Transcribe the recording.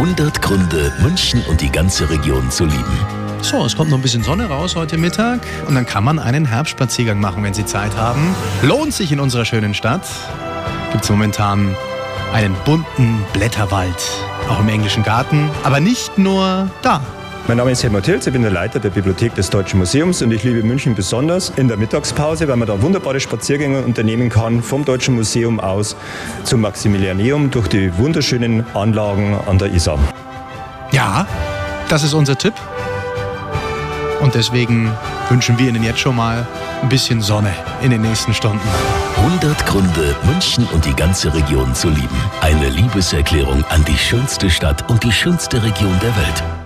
100 Gründe, München und die ganze Region zu lieben. So, es kommt noch ein bisschen Sonne raus heute Mittag und dann kann man einen Herbstspaziergang machen, wenn Sie Zeit haben. Lohnt sich in unserer schönen Stadt. Gibt es momentan einen bunten Blätterwald, auch im englischen Garten, aber nicht nur da. Mein Name ist Helmut Hilz, ich bin der Leiter der Bibliothek des Deutschen Museums und ich liebe München besonders in der Mittagspause, weil man da wunderbare Spaziergänge unternehmen kann vom Deutschen Museum aus zum Maximilianeum durch die wunderschönen Anlagen an der Isar. Ja, das ist unser Tipp. Und deswegen wünschen wir Ihnen jetzt schon mal ein bisschen Sonne in den nächsten Stunden. 100 Gründe, München und die ganze Region zu lieben. Eine Liebeserklärung an die schönste Stadt und die schönste Region der Welt.